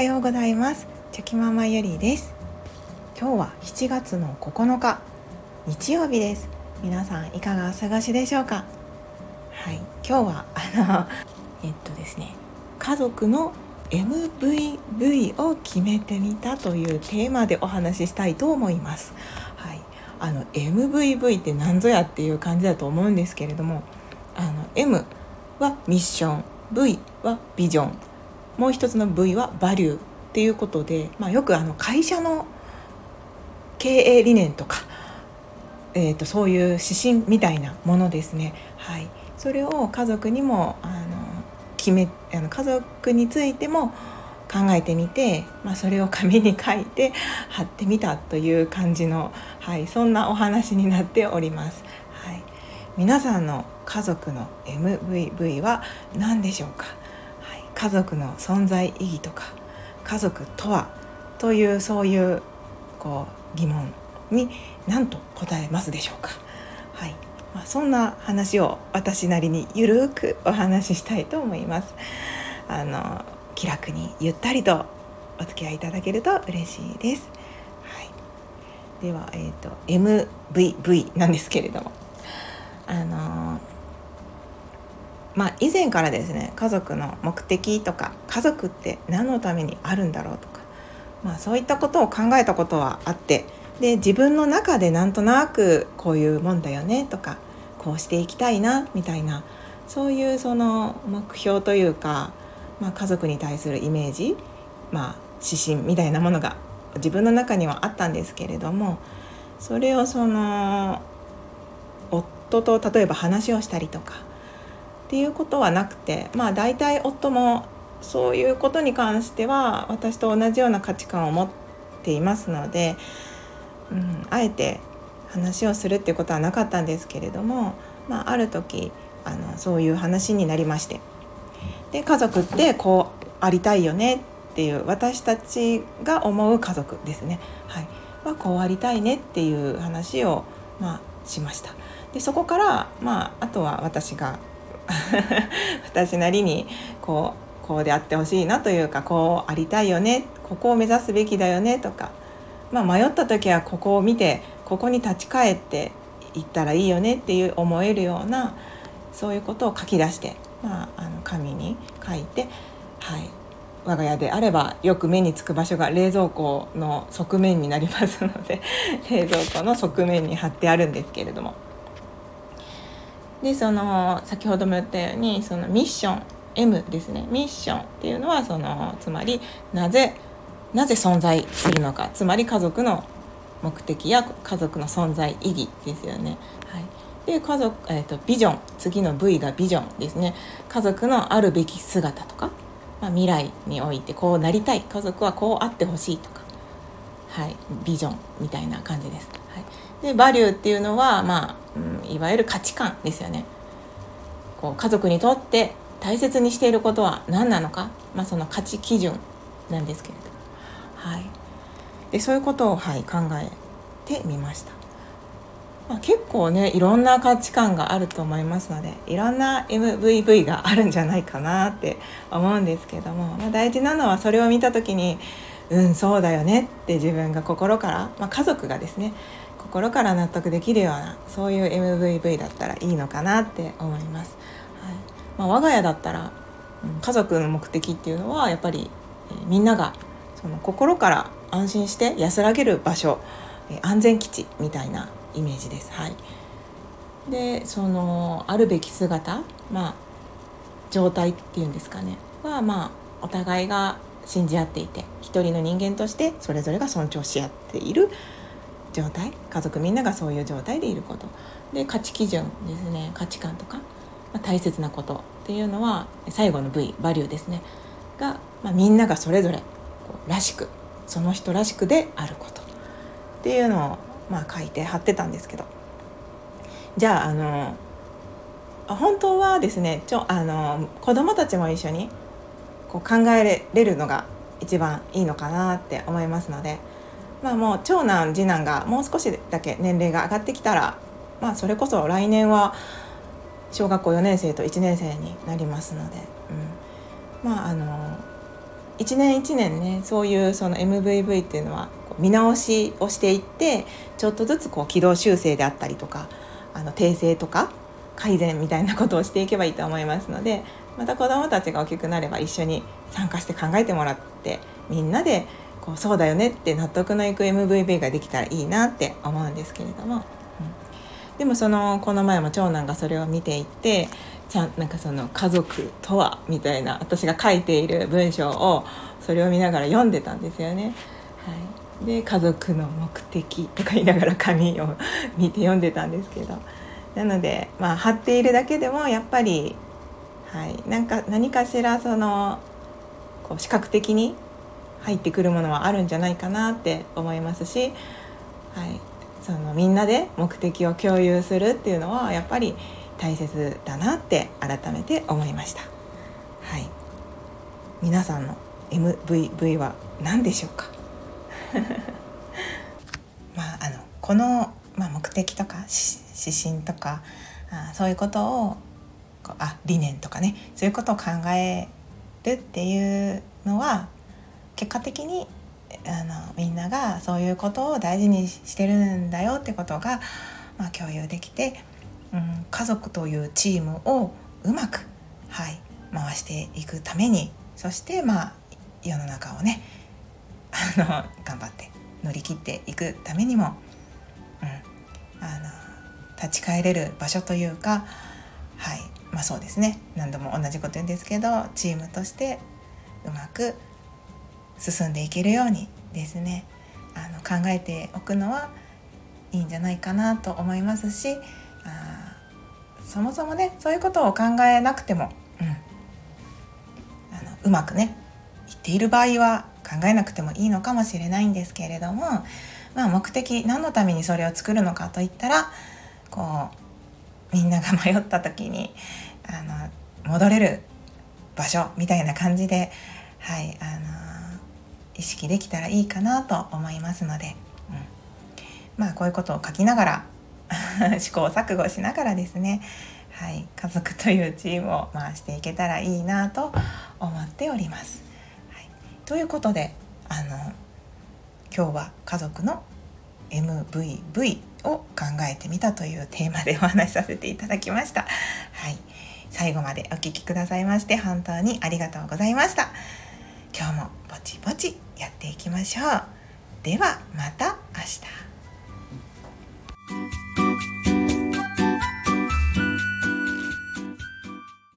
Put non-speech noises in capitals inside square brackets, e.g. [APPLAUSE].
はようございます。チョキママゆりです。今日は7月の9日日曜日です。皆さんいかがお過ごしでしょうか？はい。今日はあの [LAUGHS] えっとですね家族の MVV を決めてみたというテーマでお話ししたいと思います。はい。あの MVV って何ぞやっていう感じだと思うんですけれどもあの M はミッション V はビジョン。もう一つの V はバリューっていうことで、まあ、よくあの会社の経営理念とか、えー、とそういう指針みたいなものですね。はい、それを家族にもあの決めあの家族についても考えてみて、まあ、それを紙に書いて貼ってみたという感じの、はい、そんなお話になっております。はい、皆さんの家族の MVV は何でしょうか？家族の存在意義とか家族とはというそういうこう疑問に何と答えますでしょうか。はいまあ、そんな話を私なりにゆるくお話ししたいと思います。あの気楽にゆったりとお付き合いいただけると嬉しいです。はい、では、えーと、MVV なんですけれどもあのまあ、以前からですね家族の目的とか家族って何のためにあるんだろうとか、まあ、そういったことを考えたことはあってで自分の中でなんとなくこういうもんだよねとかこうしていきたいなみたいなそういうその目標というか、まあ、家族に対するイメージ、まあ、指針みたいなものが自分の中にはあったんですけれどもそれをその夫と例えば話をしたりとかっていうことはなくてまあ大体夫もそういうことに関しては私と同じような価値観を持っていますので、うん、あえて話をするっていうことはなかったんですけれども、まあ、ある時あのそういう話になりまして。で家族ってこうありたいよねっていう私たちが思う家族ですね、はい。ま、こうありたいねっていう話を、まあ、しました。でそこから、まあ、あとは私が [LAUGHS] 私なりにこうこうであってほしいなというかこうありたいよねここを目指すべきだよねとか、まあ、迷った時はここを見てここに立ち返っていったらいいよねっていう思えるようなそういうことを書き出して、まあ、あの紙に書いて、はい、我が家であればよく目につく場所が冷蔵庫の側面になりますので [LAUGHS] 冷蔵庫の側面に貼ってあるんですけれども。でその先ほども言ったようにそのミッション M ですね。ミッションっていうのはそのつまりなぜなぜ存在するのか。つまり家族の目的や家族の存在意義ですよね。はい、で家族、えーと、ビジョン。次の V がビジョンですね。家族のあるべき姿とか、まあ、未来においてこうなりたい。家族はこうあってほしいとか、はい、ビジョンみたいな感じです。はい、でバリューっていうのは、まあうん、いわゆる価値観ですよね。こう家族にとって大切にしていることは何なのか、まあ、その価値基準なんですけれど、はい、でそういうことを、はい、考えてみました。まあ、結構ねいろんな価値観があると思いますのでいろんな MVV があるんじゃないかなって思うんですけども、まあ、大事なのはそれを見た時にうんそうだよねって自分が心から、まあ、家族がですね心から納得できるようなそういう MVV だったらいいのかなって思います。はいまあ、我が家だったら、家族の目的っていうのはやっぱり、え、みんながその心から安心して安らげる場所、え、安全基地みたいなイメージです。はい、でそのあるべき姿、まあ、状態っていうんですかねはまあお互いが信じ合っていて一人の人間としてそれぞれが尊重し合っている状態？家族みんながそういう状態でいること。で価値基準ですね。価値観とか、まあ、大切なことっていうのは最後の V バリューですね。が、まあ、みんながそれぞれらしくその人らしくであること。っていうのを、まあ、書いて貼ってたんですけど。じゃああの本当はですねちょあの子供たちも一緒にこう考えれるのが一番いいのかなって思いますのでまあもう長男次男がもう少しだけ年齢が上がってきたらまあそれこそ来年は小学校4年生と1年生になりますので、うん、まああの一年一年ねそういうその MVV っていうのは見直しをしていってちょっとずつこう軌道修正であったりとかあの訂正とか改善みたいなことをしていけばいいと思いますのでまた子どもたちが大きくなれば一緒に参加して考えてもらってみんなでこうそうだよねって納得のいく MVV ができたらいいなって思うんですけれども、うん、でもそのこの前も長男がそれを見ていてちゃんなんかその家族とはみたいな私が書いている文章をそれを見ながら読んでたんですよね。はい、で家族の目的とか言いながら紙を見て読んでたんですけど。なのでまあ貼っているだけでもやっぱり、はい、なんか何かしらそのこう視覚的に入ってくるものはあるんじゃないかなって思いますし、はい、そのみんなで目的を共有するっていうのはやっぱり大切だなって改めて思いました。はい、皆さんの MVV は何でしょうか？[LAUGHS] まああのこの、まあ、目的とか指針とかあそういうことをあ理念とかねそういうことを考えるっていうのは結果的にあのみんながそういうことを大事にしてるんだよってことが、まあ、共有できて、うん、家族というチームをうまく、はい、回していくためにそしてまあ世の中をねあの頑張って乗り切っていくためにも、うん、あの立ち返れる場所というかはいまあそうですね。何度も同じこと言うんですけどチームとしてうまく進んでいけるようにですねあの考えておくのはいいんじゃないかなと思いますしあそもそもねそういうことを考えなくても、うん、あのうまくね言っている場合は考えなくてもいいのかもしれないんですけれども、まあ、目的何のためにそれを作るのかといったらこうみんなが迷った時にあの戻れる場所みたいな感じで、はいあの意識できたらいいかなと思いますので、うん、まあこういうことを書きながら [LAUGHS] 試行錯誤しながらですね、はい、家族というチームを回していけたらいいなと思っております。はい、ということであの今日は家族の MVV を考えてみたというテーマでお話しさせていただきました。はい、最後までお聴きくださいまして本当にありがとうございました。今日もぼちぼちやっていきましょう。ではまた明日。